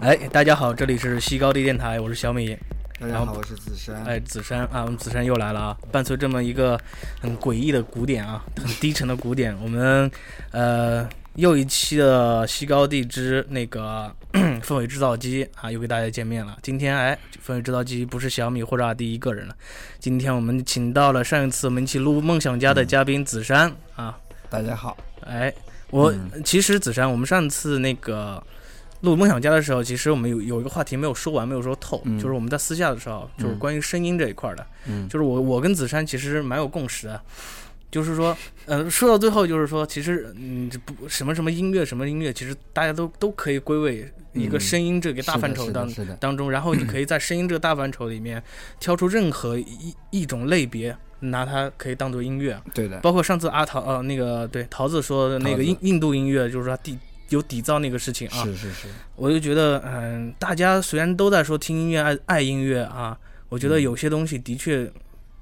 哎，大家好，这里是西高地电台，我是小米。大家好，我是子山。哎，子山啊，我们子山又来了啊！伴随这么一个很诡异的鼓点啊，很低沉的鼓点，我们呃又一期的西高地之那个 氛围制造机啊，又给大家见面了。今天哎，氛围制造机不是小米或者阿迪一个人了，今天我们请到了上一次我们一起录梦想家的嘉宾子山啊。大家好。哎，我其实子山，我们上次那个。录梦想家的时候，其实我们有有一个话题没有说完，没有说透，就是我们在私下的时候，就是关于声音这一块的，就是我我跟子珊其实蛮有共识的，就是说，呃，说到最后就是说，其实嗯，不什么什么音乐什么音乐，其实大家都都可以归为一个声音这个大范畴当当中，然后你可以在声音这个大范畴里面挑出任何一一种类别，拿它可以当做音乐，对的，包括上次阿桃呃那个对桃子说的那个印印度音乐，就是说第。有底噪那个事情啊，是是是，我就觉得，嗯，大家虽然都在说听音乐爱爱音乐啊，我觉得有些东西的确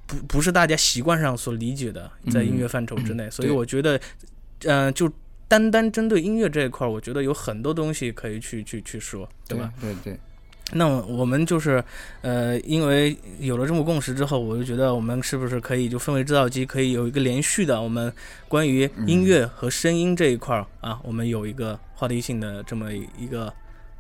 不不是大家习惯上所理解的，在音乐范畴之内，所以我觉得，嗯，就单单针对音乐这一块，我觉得有很多东西可以去去去说，对吧？对对。那我们就是，呃，因为有了这么共识之后，我就觉得我们是不是可以就氛围制造机可以有一个连续的，我们关于音乐和声音这一块儿啊，我们有一个话题性的这么一个，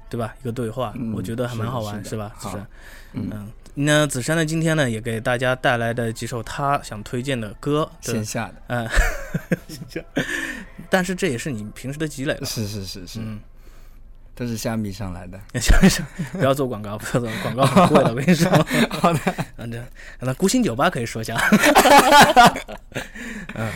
对吧？一个对话，我觉得还蛮好玩，是吧？子山，嗯，那子珊呢，今天呢也给大家带来的几首他想推荐的歌，线下的，嗯，线下，但是这也是你平时的积累了，是是是是，嗯。都是虾米上来的，虾米上不要做广告，不要做广告很贵的，我跟你说。好的，那那孤星酒吧可以说一下。嗯，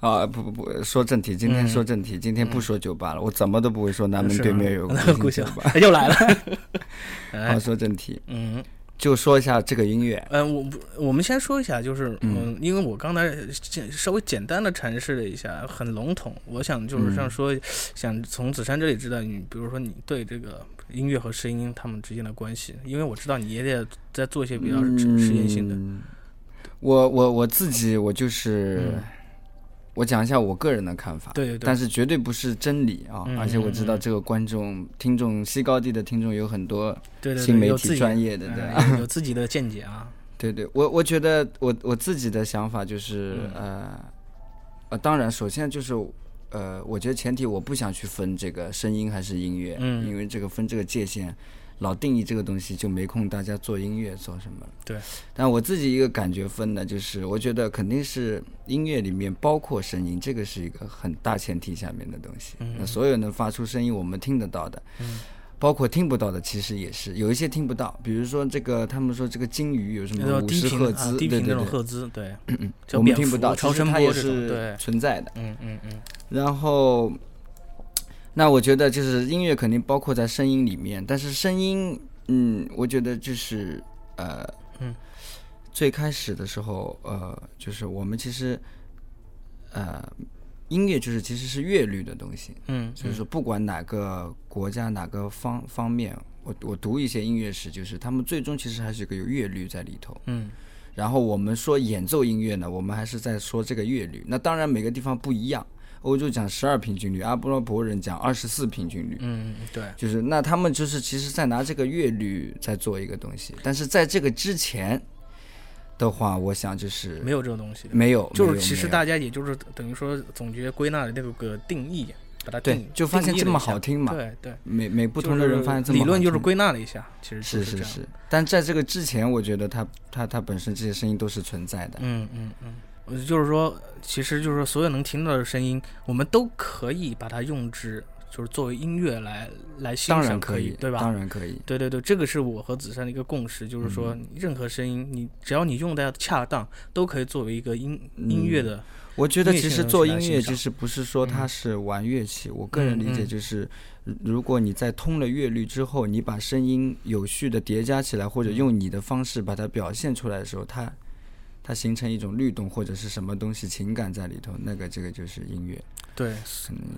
啊不不不说正题，今天说正题，今天不说酒吧了，我怎么都不会说南门对面有个孤星酒吧，又来了。好，说正题。嗯。就说一下这个音乐，嗯，我我们先说一下，就是嗯，因为我刚才简稍微简单的阐释了一下，很笼统。我想就是想说，想从子珊这里知道你，比如说你对这个音乐和声音他们之间的关系，因为我知道你也得在做一些比较实验性的。我我我自己我就是。我讲一下我个人的看法，对对对，但是绝对不是真理啊！而且我知道这个观众、听众，西高地的听众有很多新媒体专业的，对，有自己的见解啊。对对，我我觉得我我自己的想法就是呃呃，当然，首先就是呃，我觉得前提我不想去分这个声音还是音乐，嗯，因为这个分这个界限。老定义这个东西就没空，大家做音乐做什么？对。但我自己一个感觉分呢，就是我觉得肯定是音乐里面包括声音，这个是一个很大前提下面的东西。嗯。那所有能发出声音，我们听得到的，嗯，包括听不到的，其实也是有一些听不到。比如说这个，他们说这个鲸鱼有什么五十赫兹，对对对，赫兹，对。我们听不到，超声波也是存在的。嗯嗯嗯。然后。那我觉得就是音乐肯定包括在声音里面，但是声音，嗯，我觉得就是呃，嗯，最开始的时候，呃，就是我们其实，呃，音乐就是其实是乐律的东西，嗯，就是说不管哪个国家哪个方方面，我我读一些音乐史，就是他们最终其实还是个有乐律在里头，嗯，然后我们说演奏音乐呢，我们还是在说这个乐律，那当然每个地方不一样。欧洲讲十二平均律，阿波罗伯人讲二十四平均律。嗯，对，就是那他们就是其实在拿这个乐律在做一个东西，但是在这个之前的话，我想就是没有这个东西，没有，就是其实大家也就是等于说总结归纳的那个个定义，把它对，就发现这么好听嘛，对对，每每不同的人发现这么理论就是归纳了一下，其实是是是，但在这个之前，我觉得它它它本身这些声音都是存在的，嗯嗯嗯。就是说，其实就是说，所有能听到的声音，我们都可以把它用之，就是作为音乐来来欣赏，可以，对吧？当然可以。对对对，这个是我和子珊的一个共识，就是说，任何声音，你只要你用的恰当，都可以作为一个音音乐的。我觉得其实做音乐就是不是说它是玩乐器，我个人理解就是，如果你在通了乐律之后，你把声音有序的叠加起来，或者用你的方式把它表现出来的时候，它。它形成一种律动或者是什么东西情感在里头，那个这个就是音乐。对，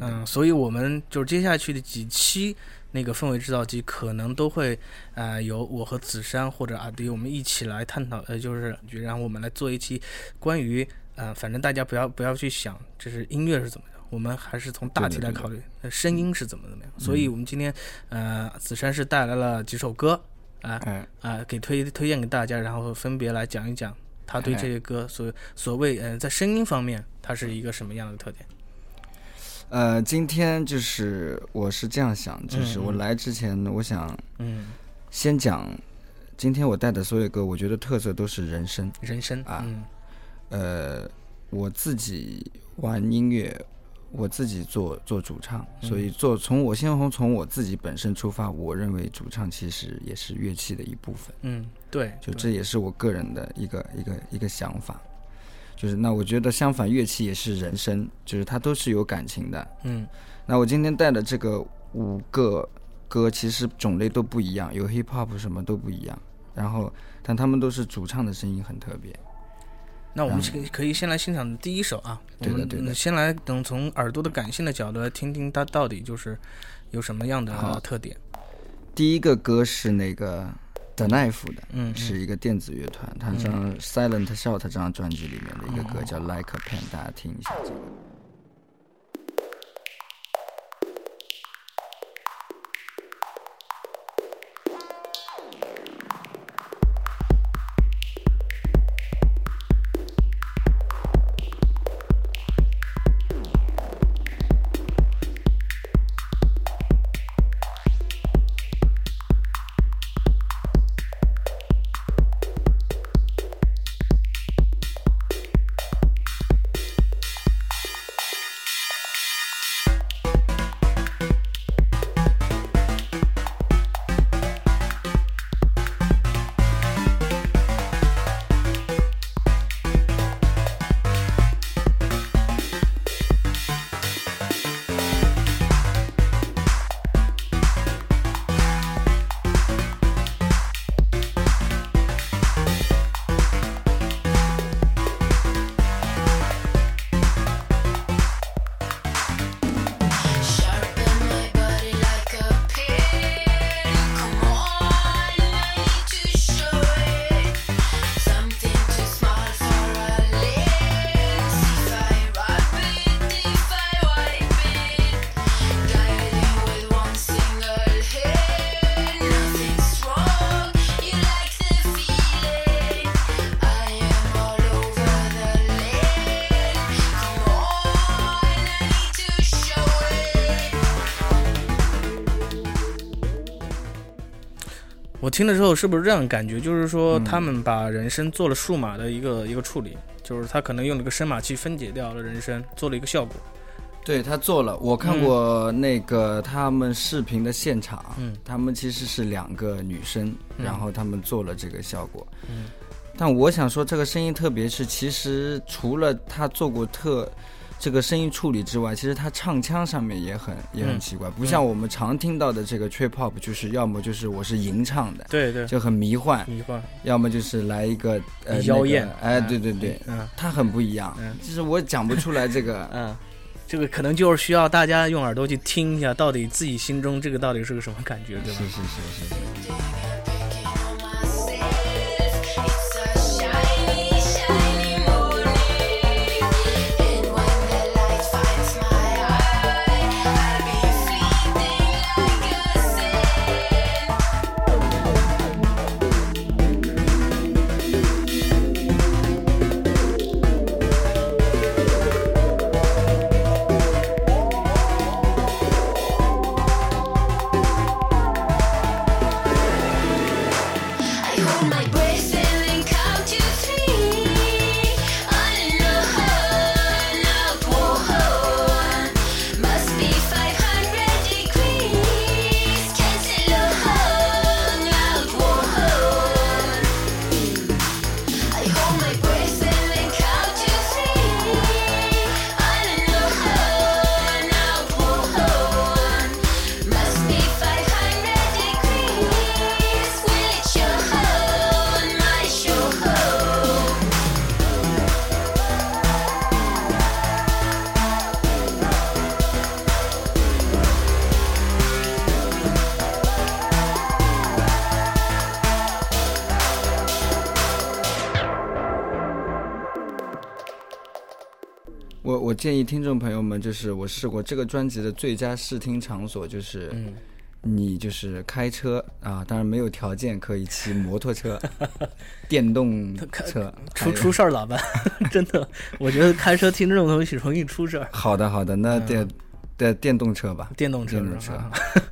嗯，所以我们就是接下去的几期那个氛围制造机，可能都会啊由我和子珊或者阿迪我们一起来探讨，呃，就是然后我们来做一期关于呃，反正大家不要不要去想这是音乐是怎么样，我们还是从大体来考虑，声音是怎么怎么样。所以我们今天，呃，子山是带来了几首歌，啊啊，给推推荐给大家，然后分别来讲一讲他对这些歌所所谓，呃，在声音方面，他是一个什么样的特点。呃，今天就是我是这样想，就是我来之前，我想，嗯，先讲今天我带的所有歌，我觉得特色都是人声，人声啊，呃，我自己玩音乐，我自己做做主唱，所以做从我先从从我自己本身出发，我认为主唱其实也是乐器的一部分，嗯，对，就这也是我个人的一个一个一个想法。就是那，我觉得相反，乐器也是人声，就是它都是有感情的。嗯，那我今天带的这个五个歌，其实种类都不一样，有 hip hop 什么都不一样。然后，但他们都是主唱的声音很特别。那我们可可以先来欣赏第一首啊。对的，对的。先来等从耳朵的感性的角度来听听它到底就是有什么样的特点。第一个歌是那个。The Knife 的，嗯，是一个电子乐团，他张 Silent Shot 这张专辑里面的一个歌叫 Like a Pen，大家听一下这个。听了之后是不是这样感觉？就是说他们把人声做了数码的一个一个处理，就是他可能用了个声码器分解掉了人声，做了一个效果。对他做了，我看过那个他们视频的现场，嗯，他们其实是两个女生，然后他们做了这个效果。嗯，但我想说这个声音，特别是其实除了他做过特。这个声音处理之外，其实他唱腔上面也很也很奇怪，不像我们常听到的这个 trip hop，就是要么就是我是吟唱的，对对，就很迷幻，迷幻，要么就是来一个呃妖艳，哎，对对对，嗯，他很不一样，嗯，就是我讲不出来这个，嗯，这个可能就是需要大家用耳朵去听一下，到底自己心中这个到底是个什么感觉，对吧？是是是是。我 my 建议听众朋友们，就是我试过这个专辑的最佳试听场所，就是你就是开车啊，当然没有条件可以骑摩托车、电动 车，出出事儿咋办？真的，我觉得开车听这种东西容易出事儿。好的，好的，那电的电动车吧，电动车，电动车，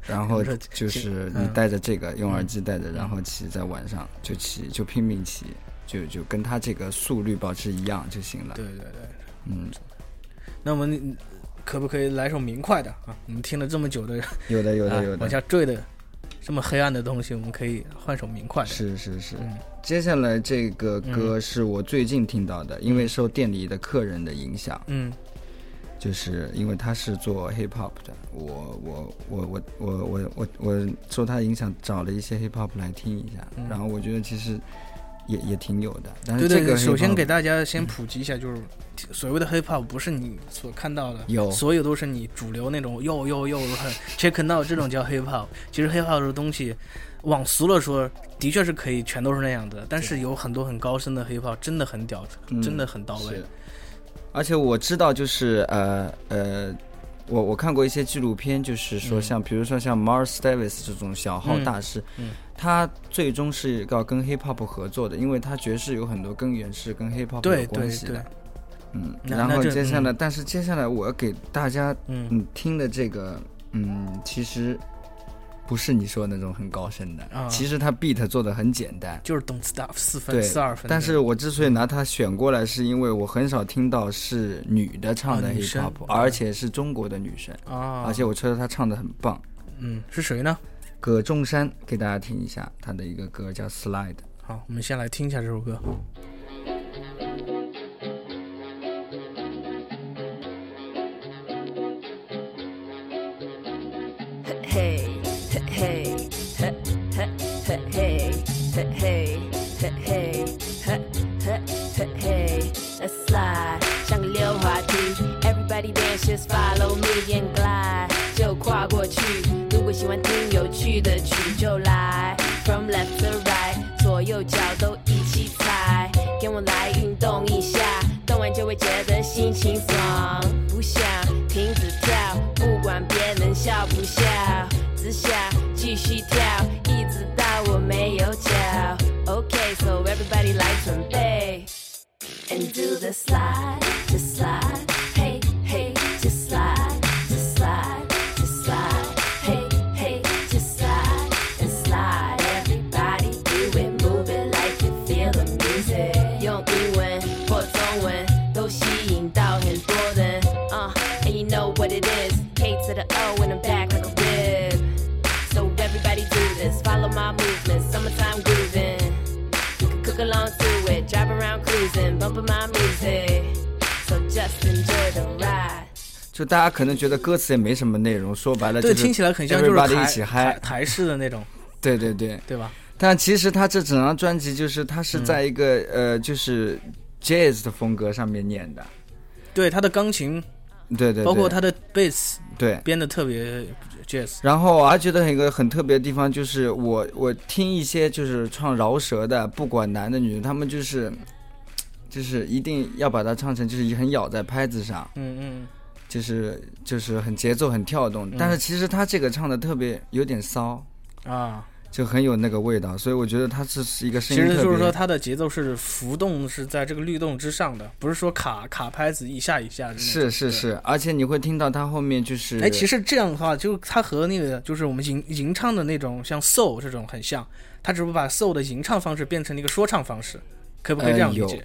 然后就是你带着这个，用耳机带着，然后骑在晚上就骑，就拼命骑，就就跟他这个速率保持一样就行了。对对对，嗯。那我们可不可以来首明快的啊？我们听了这么久的，有的有的有的，往下坠的这么黑暗的东西，我们可以换首明快的。是是是，接下来这个歌是我最近听到的，因为受店里的客人的影响，嗯，就是因为他是做 hip hop 的，我我我我我我我我受他影响找了一些 hip hop 来听一下，然后我觉得其实。也也挺有的，但是这个首先给大家先普及一下，就是所谓的 hip hop 不是你所看到的，有所有都是你主流那种又又又很 check now 这种叫 hip hop。其实 hip hop 的东西，往俗了说，的确是可以全都是那样的，但是有很多很高深的 hip hop 真的很屌，真的很到位。而且我知道，就是呃呃。我我看过一些纪录片，就是说像比如说像 Mars Davis 这种小号大师，他最终是要跟 Hip Hop 合作的，因为他爵士有很多根源是跟 Hip Hop 有关系的。嗯，然后接下来，但是接下来我要给大家嗯听的这个嗯，其实。不是你说的那种很高深的，其实他 beat 做的很简单，就是动次打四分四二分。但是我之所以拿它选过来，是因为我很少听到是女的唱的 hip hop，而且是中国的女生啊，而且我觉得她唱的很棒。嗯，是谁呢？葛仲山，给大家听一下他的一个歌叫 Slide。好，我们先来听一下这首歌。Just follow me and 去的曲，就来。From left to right，左右脚都一起踩。跟我来运动一下，动完就会觉得心情爽。不想停止跳，不管别人笑不笑，只想继续跳，一直到我没有脚。Okay，so everybody 来准备，and do the slide，the slide。就大家可能觉得歌词也没什么内容，说白了，对，听起来很像就是台台式的那种，对对对，对吧？但其实他这整张专辑就是他是在一个呃，就是 jazz 的风格上面念的，对，他的钢琴，对对，包括他的贝斯，对，编的特别 jazz。然后我还觉得一个很特别的地方就是，我我听一些就是唱饶舌的，不管男的女的，他们就是就是一定要把它唱成就是很咬在拍子上，嗯嗯。就是就是很节奏很跳动，但是其实他这个唱的特别有点骚。啊，就很有那个味道，所以我觉得他是是一个声音其实就是说他的节奏是浮动是在这个律动之上的，不是说卡卡拍子一下一下。是是是，而且你会听到他后面就是哎，其实这样的话，就他和那个就是我们吟吟唱的那种像 soul 这种很像，他只不过把 soul 的吟唱方式变成了一个说唱方式，可不可以这样理解？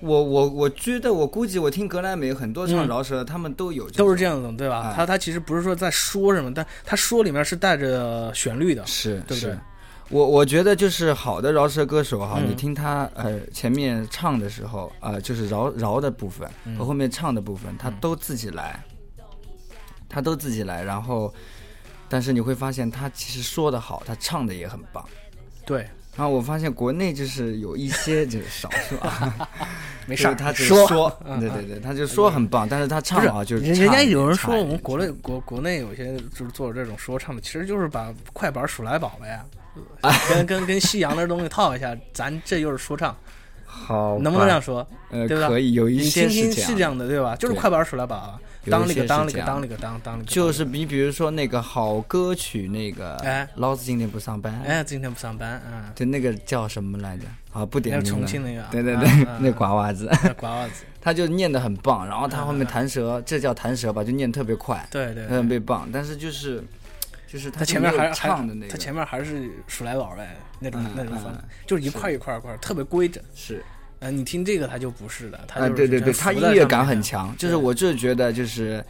我我我觉得我估计我听格莱美很多唱饶舌的，他们都有都是这样的，对吧？他他其实不是说在说什么，但他说里面是带着旋律的，是，对不对？我我觉得就是好的饶舌歌手哈，你听他呃前面唱的时候啊，就是饶饶的部分和后面唱的部分，他都自己来，他都自己来，然后但是你会发现他其实说的好，他唱的也很棒，对。然后我发现国内就是有一些 就是少数啊，没事，他只说说，对对对，他就说很棒，但是他唱啊，就是人家有人说我们国内国国内有些就是做这种说唱的，其实就是把快板数来宝呗，跟跟跟西洋的东西套一下，咱这又是说唱。好，能不能这样说？呃？可以，有一些是这样的，对吧？就是快板数来宝，当那个当那个当那个当当那个，就是你比如说那个好歌曲那个，哎，老子今天不上班，哎，今天不上班，嗯，对，那个叫什么来着？啊，不点名重庆那个，对对对，那瓜娃子，瓜娃子，他就念的很棒，然后他后面弹舌，这叫弹舌吧，就念特别快，对对，特别棒，但是就是。就是他前面还唱的那个，他前面还是数来宝呗，那种那种风，就是一块一块一块，特别规整。是，呃，你听这个他就不是了，他对对对，他音乐感很强。就是我就是觉得就是，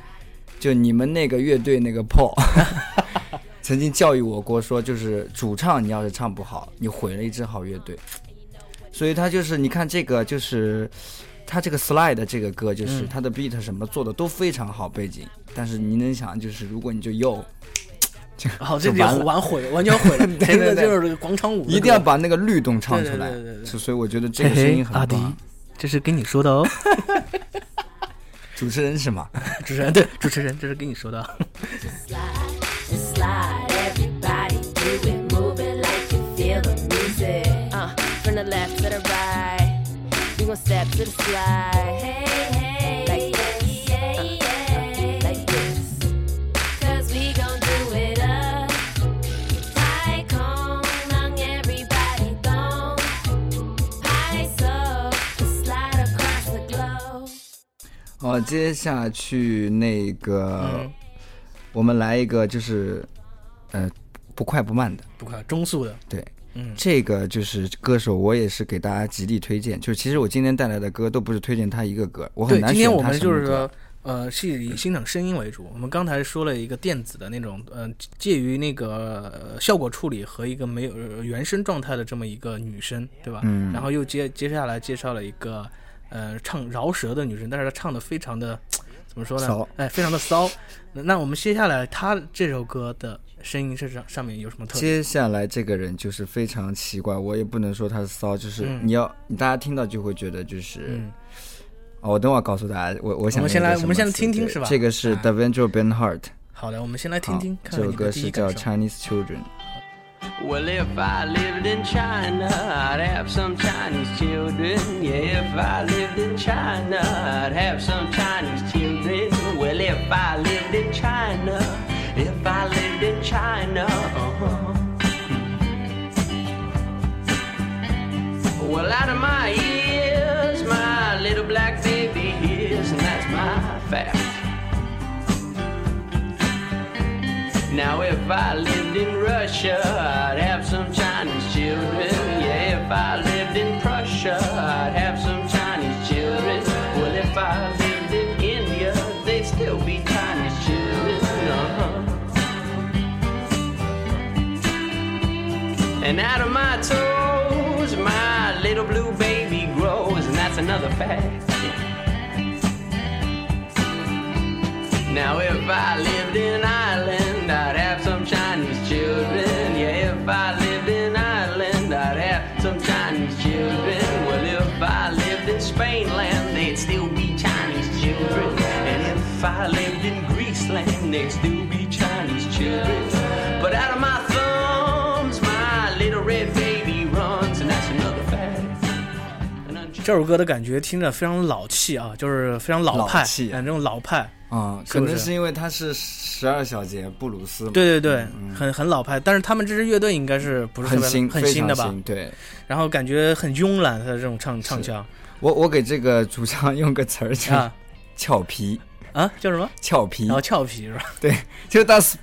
就你们那个乐队那个 Paul，曾经教育我过说，就是主唱你要是唱不好，你毁了一支好乐队。所以他就是你看这个就是他这个 Slide 这个歌，就是他的 beat 什么做的都非常好，背景。但是你能想，就是如果你就又。好，这就完毁，完全毁了。这个就是这个广场舞，一定要把那个律动唱出来。所以我觉得这个声音很棒。阿迪，这是跟你说的哦。主持人是吗？主持人对，主持人这是跟你说的。好，接下去那个，我们来一个，就是，呃，不快不慢的，不快，中速的，对，嗯，这个就是歌手，我也是给大家极力推荐。就其实我今天带来的歌都不是推荐他一个歌，我很难选他今天我们就是说，呃，是以欣赏声音为主。我们刚才说了一个电子的那种，呃，介于那个效果处理和一个没有原声状态的这么一个女生，对吧？嗯，然后又接接下来介绍了一个。呃，唱饶舌的女生，但是她唱的非常的，怎么说呢？哎，非常的骚。那我们接下来她这首歌的声音是上上面有什么特点？接下来这个人就是非常奇怪，我也不能说她是骚，就是你要你大家听到就会觉得就是，哦，我等会儿告诉大家，我我想我们先来，我们先来听听是吧？这个是 Davengel Ben Hart。好的，我们先来听听。这首歌是叫 Chinese Children。Well, if I lived in China, I'd have some Chinese children. Yeah, if I lived in China, I'd have some Chinese children. Well, if I lived in China, if I lived in China, uh-huh. Well, out of my ears, my little black baby hears, and that's my fact. Now, if I lived in Russia, I'd have some Chinese children. Yeah, if I lived in Prussia, I'd have some Chinese children. Well, if I lived in India, they'd still be Chinese children. Uh-huh. And out of my toes, my little blue baby grows, and that's another fact. Now, if I lived in 这首歌的感觉听着非常老气啊，就是非常老派，啊，这种老派。啊，可能是因为他是十二小节布鲁斯，对对对，很很老派。但是他们这支乐队应该是不是很新很新的吧？对。然后感觉很慵懒，他的这种唱唱腔。我我给这个主唱用个词儿叫俏皮啊，叫什么？俏皮。然后俏皮是吧？对，就当时。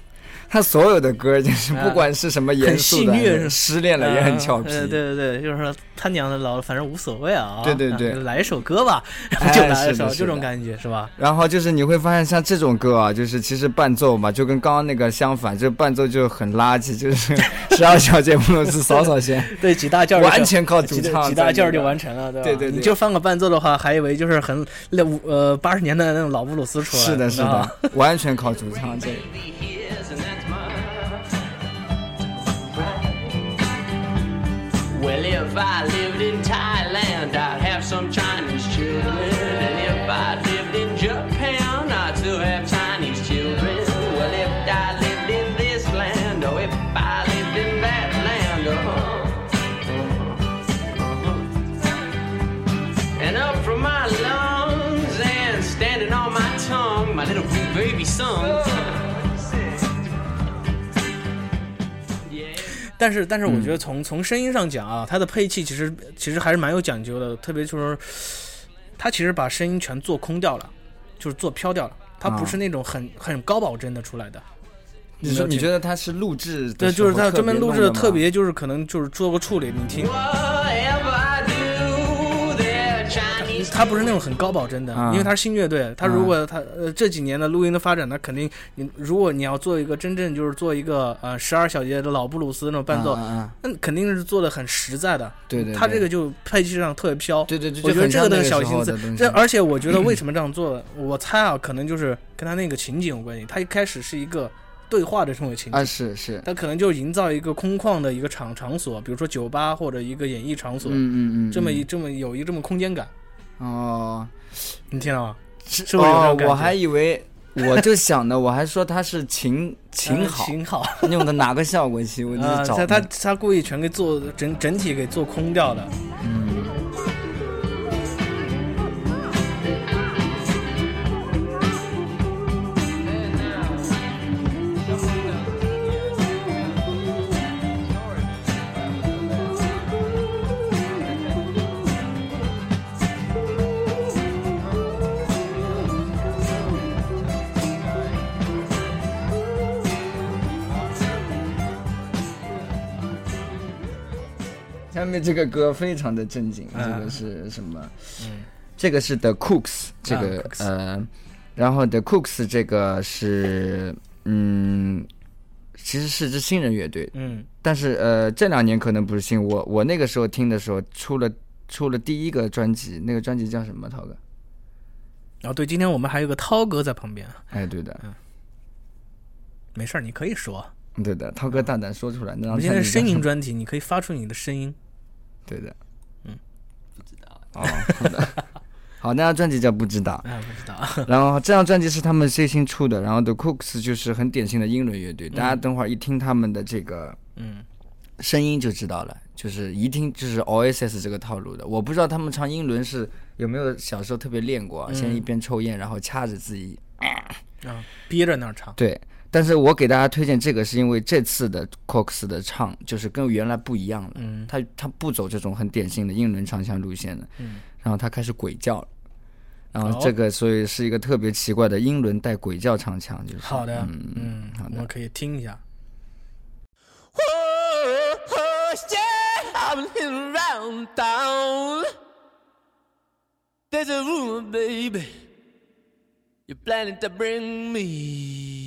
他所有的歌就是不管是什么严肃的，失恋了也很俏皮。对对对，就是说他娘的老了，反正无所谓啊。对对对，来一首歌吧，就来一首，这种感觉是吧？然后就是你会发现，像这种歌啊，就是其实伴奏嘛，就跟刚刚那个相反，就伴奏就很垃圾，就是 十二小节不能是扫扫弦，对，几大件完全靠主唱，几大件就完成了，对吧？对对对，你就放个伴奏的话，还以为就是很那呃八十年代那种老布鲁斯出来。是的，是的，完全靠主唱这。Well, if I lived in Thailand, I'd have some Chinese 但是，但是我觉得从从声音上讲啊，它的配器其实其实还是蛮有讲究的，特别就是它其实把声音全做空掉了，就是做飘掉了，它不是那种很很高保真的出来的。你说你觉得它是录制？对，就是它专门录制的，特别。就是可能就是做个处理，你听。他不是那种很高保真的，因为他是新乐队。他如果他呃这几年的录音的发展，那肯定你如果你要做一个真正就是做一个呃十二小节的老布鲁斯那种伴奏，那肯定是做的很实在的。对对。他这个就配器上特别飘。对对对。我觉得这个的小心思。这而且我觉得为什么这样做？我猜啊，可能就是跟他那个情景有关系。他一开始是一个。对话的这种情景啊，是是，他可能就营造一个空旷的一个场场所，比如说酒吧或者一个演艺场所，嗯嗯嗯，这么一这么有一这么空间感。哦，你听到吗？是不是有这种我还以为，我就想的，我还说他是琴琴 好，琴好用的哪个效果器？我就找他他，他故意全给做整整体给做空掉的。嗯。下面这个歌非常的正经，这个是什么？嗯，这个是 The Cooks，这个呃，然后 The Cooks 这个是嗯，其实是支新人乐队，嗯，但是呃这两年可能不是新，我我那个时候听的时候出了出了第一个专辑，那个专辑叫什么？涛哥？哦，对，今天我们还有个涛哥在旁边，哎，对的，嗯，没事儿，你可以说，对的，涛哥大胆说出来，我们现在声音专题，你可以发出你的声音。对的，嗯，不知道。哦，好的，好，那张专辑叫不知道，啊，不知道。然后这张专辑是他们最新出的，然后 The Cooks 就是很典型的英伦乐队，大家等会儿一听他们的这个嗯。声音就知道了，就是一听就是 OSS 这个套路的。我不知道他们唱英伦是有没有小时候特别练过，先一边抽烟，然后掐着自己啊憋着那唱，对。但是我给大家推荐这个，是因为这次的 Cox 的唱就是跟原来不一样了。嗯，他他不走这种很典型的英伦唱腔路线的。嗯，然后他开始鬼叫了。然后这个所以是一个特别奇怪的英伦带鬼叫唱腔，就是好的，嗯嗯，好的，我们可以听一下。You're planning to bring me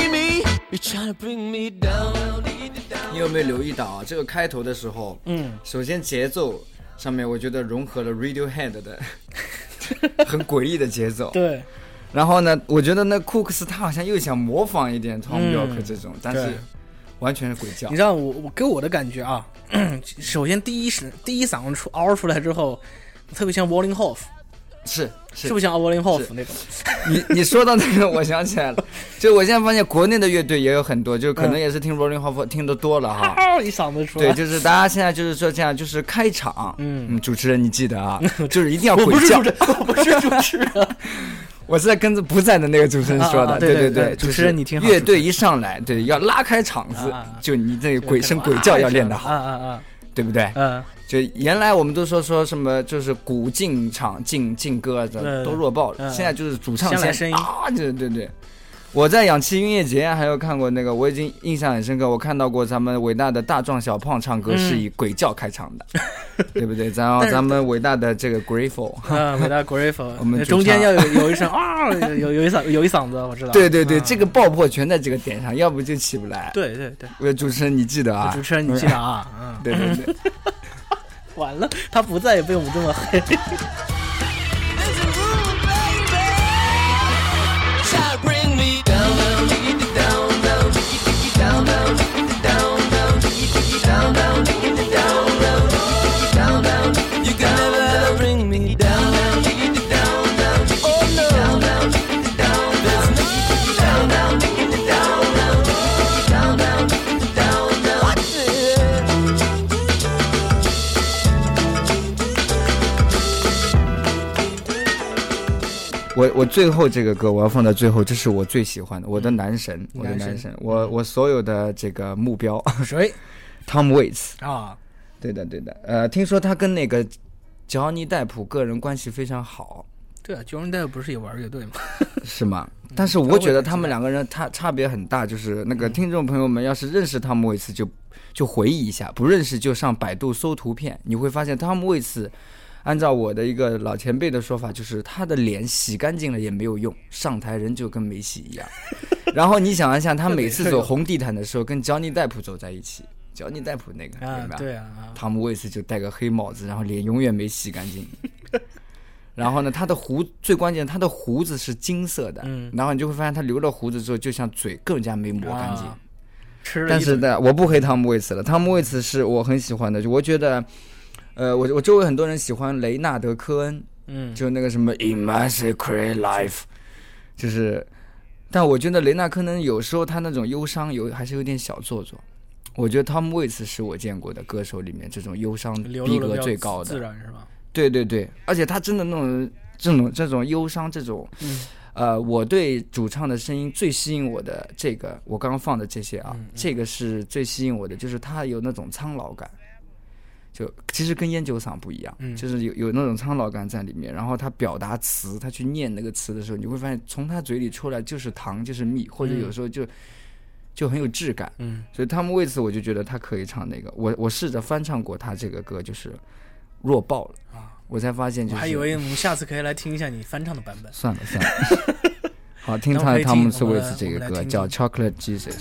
你有没有留意到啊？这个开头的时候，嗯，首先节奏上面我觉得融合了 Radiohead 的 很诡异的节奏，对。然后呢，我觉得那库克斯他好像又想模仿一点 Tom York 这种，但是完全是鬼叫。你知道我我给我的感觉啊，首先第一声第一嗓子出嗷出来之后，特别像 Walling Hoff。是是不是像 Hoff 那种？你你说到那个，我想起来了，就我现在发现国内的乐队也有很多，就可能也是听 Rolling Hoff 听的多了哈，一嗓子出来。对，就是大家现在就是说这样，就是开场，嗯，主持人你记得啊，就是一定要鬼叫，我不是主持人，我是在跟着不在的那个主持人说的，对对对，主持人你听好，乐队一上来，对，要拉开场子，就你这鬼声鬼叫要练得好，啊啊啊，对不对？嗯。就原来我们都说说什么，就是鼓进场进进歌的都弱爆了。现在就是主唱先啊，对对对。我在氧气音乐节还有看过那个，我已经印象很深刻。我看到过咱们伟大的大壮小胖唱歌是以鬼叫开场的，对不对？然后咱们伟大的这个 Grateful 啊，伟大 Grateful，我们中间要有有一声啊，有有一嗓有一嗓子，我知道。对对对，这个爆破全在这个点上，要不就起不来。对对对，我主持人你记得啊？主持人你记得啊？嗯，对对对。完了，他不在也被我们这么黑。我我最后这个歌我要放在最后，这是我最喜欢的，我的男神，我的男神，我我所有的这个目标。谁？Tom Waits 啊，对的对的。呃，听说他跟那个乔尼戴普个人关系非常好。对啊，乔尼戴普不是也玩乐队吗？是吗？但是我觉得他们两个人差差别很大，就是那个听众朋友们要是认识汤姆·韦茨就就回忆一下，不认识就上百度搜图片，你会发现汤姆·韦茨，按照我的一个老前辈的说法，就是他的脸洗干净了也没有用，上台人就跟没洗一样。然后你想一下，他每次走红地毯的时候跟乔尼戴普走在一起，乔尼戴普那个啊，对啊，汤姆·威斯就戴个黑帽子，然后脸永远没洗干净。然后呢，他的胡最关键，他的胡子是金色的。嗯。然后你就会发现，他留了胡子之后，就像嘴更加没抹干净。吃。但是呢，我不黑汤姆·威斯了。汤姆·威斯是我很喜欢的，就我觉得，呃，我我周围很多人喜欢雷纳德·科恩。嗯。就那个什么《In My Secret Life》，就是，但我觉得雷纳科恩有时候他那种忧伤有还是有点小做作。我觉得汤姆·威茨是我见过的歌手里面这种忧伤逼格最高的。自然是吧？对对对，而且他真的那种这种这种忧伤，这种，呃，我对主唱的声音最吸引我的这个，我刚刚放的这些啊，这个是最吸引我的，就是他有那种苍老感，就其实跟烟酒嗓不一样，就是有有那种苍老感在里面。然后他表达词，他去念那个词的时候，你会发现从他嘴里出来就是糖就是蜜，或者有时候就就很有质感。嗯，所以他们为此我就觉得他可以唱那个，我我试着翻唱过他这个歌，就是弱爆了啊。我才发现，就是还以为我们下次可以来听一下你翻唱的版本。算了算了，好听他汤姆斯威斯这个歌叫《Chocolate Jesus》。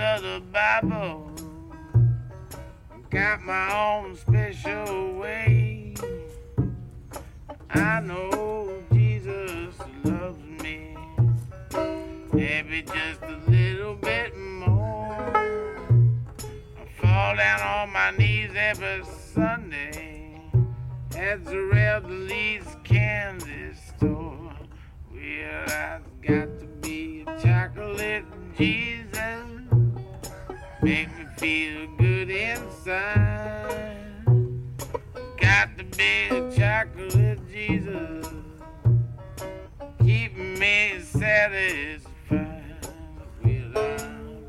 of the Bible. Got my own special way. I know Jesus loves me. Maybe just a little bit more. I fall down on my knees every Sunday at the Red Lee's candy store. Well, I've got to be a chocolate Jesus. Make me feel good inside. Got the big chocolate Jesus. Keep me satisfied. Well, I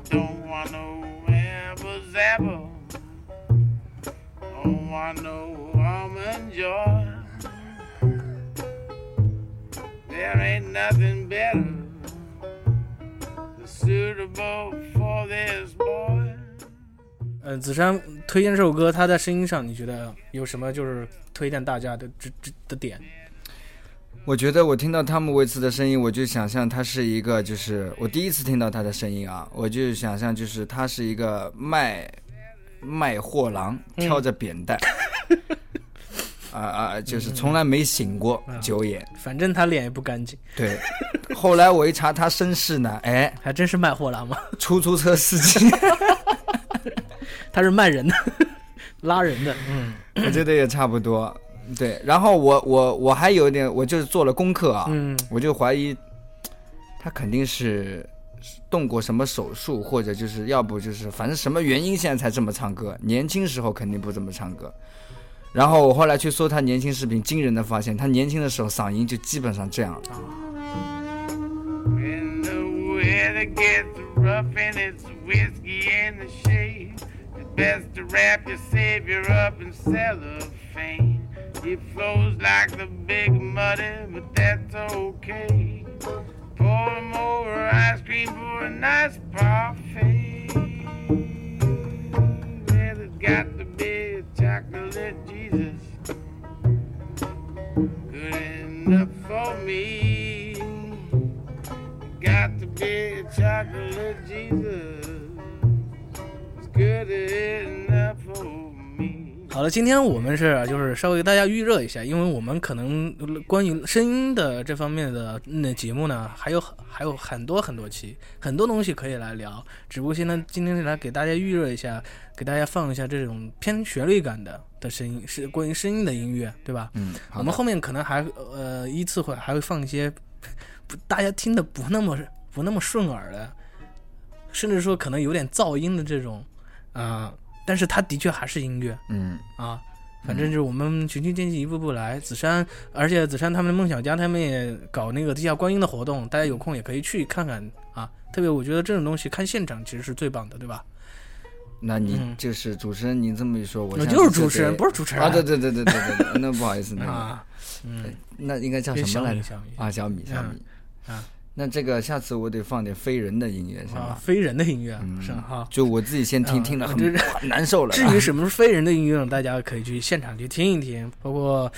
don't want no apple. Don't want no almond joy. There ain't nothing better suitable for this 嗯，子珊推荐这首歌，他在声音上你觉得有什么就是推荐大家的这这的点？我觉得我听到汤姆·维茨的声音，我就想象他是一个，就是我第一次听到他的声音啊，我就想象就是他是一个卖卖货郎，挑着扁担，啊啊，就是从来没醒过酒眼，反正他脸也不干净。对，后来我一查他身世呢，哎，还真是卖货郎吗？出租车司机。他是卖人的，拉人的，嗯，我觉得也差不多，对。然后我我我还有一点，我就是做了功课啊，嗯，我就怀疑他肯定是动过什么手术，或者就是要不就是反正什么原因现在才这么唱歌，年轻时候肯定不这么唱歌。然后我后来去搜他年轻视频，惊人的发现，他年轻的时候嗓音就基本上这样。Best to wrap your savior up in cellophane. It flows like the big muddy, but that's okay. Pour him over ice cream for a nice parfait. Well, it's got to be a chocolate Jesus. Good enough for me. Got to be a chocolate Jesus. 好了，今天我们是就是稍微给大家预热一下，因为我们可能关于声音的这方面的那节目呢，还有还有很多很多期，很多东西可以来聊。只不过现在今天来给大家预热一下，给大家放一下这种偏旋律感的的声音，是关于声音的音乐，对吧？嗯，我们后面可能还呃依次会还会放一些不大家听的不那么不那么顺耳的，甚至说可能有点噪音的这种啊。但是它的确还是音乐，嗯啊，反正就是我们循序渐进，一步步来。紫杉，而且紫杉他们梦想家他们也搞那个地下观音的活动，大家有空也可以去看看啊。特别我觉得这种东西看现场其实是最棒的，对吧？那你就是主持人，你这么一说，我就是主持人，不是主持人啊？对对对对对对，那不好意思，那 啊，嗯，那应该叫什么来着？小米啊，小米，小米啊。那这个下次我得放点非人的音乐，是吧？非人的音乐是哈，就我自己先听听了，很难受了。至于 什么是非人的音乐，大家可以去现场去听一听。包括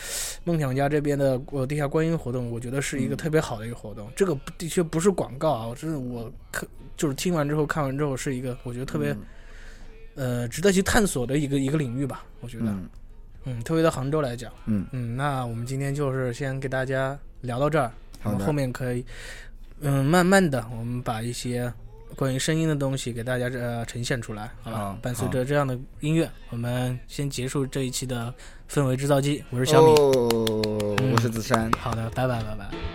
梦想家这边的呃地下观音活动，我觉得是一个特别好的一个活动。这个的确不是广告啊，这是我看就是听完之后看完之后是一个我觉得特别呃值得去探索的一个一个领域吧。我觉得，嗯，特别到杭州来讲，嗯嗯，那我们今天就是先给大家聊到这儿，我们后面可以。嗯，慢慢的，我们把一些关于声音的东西给大家呃呈现出来，好吧？伴随着这样的音乐，我们先结束这一期的氛围制造机。我是小米，我是子山。好的，拜拜，拜拜。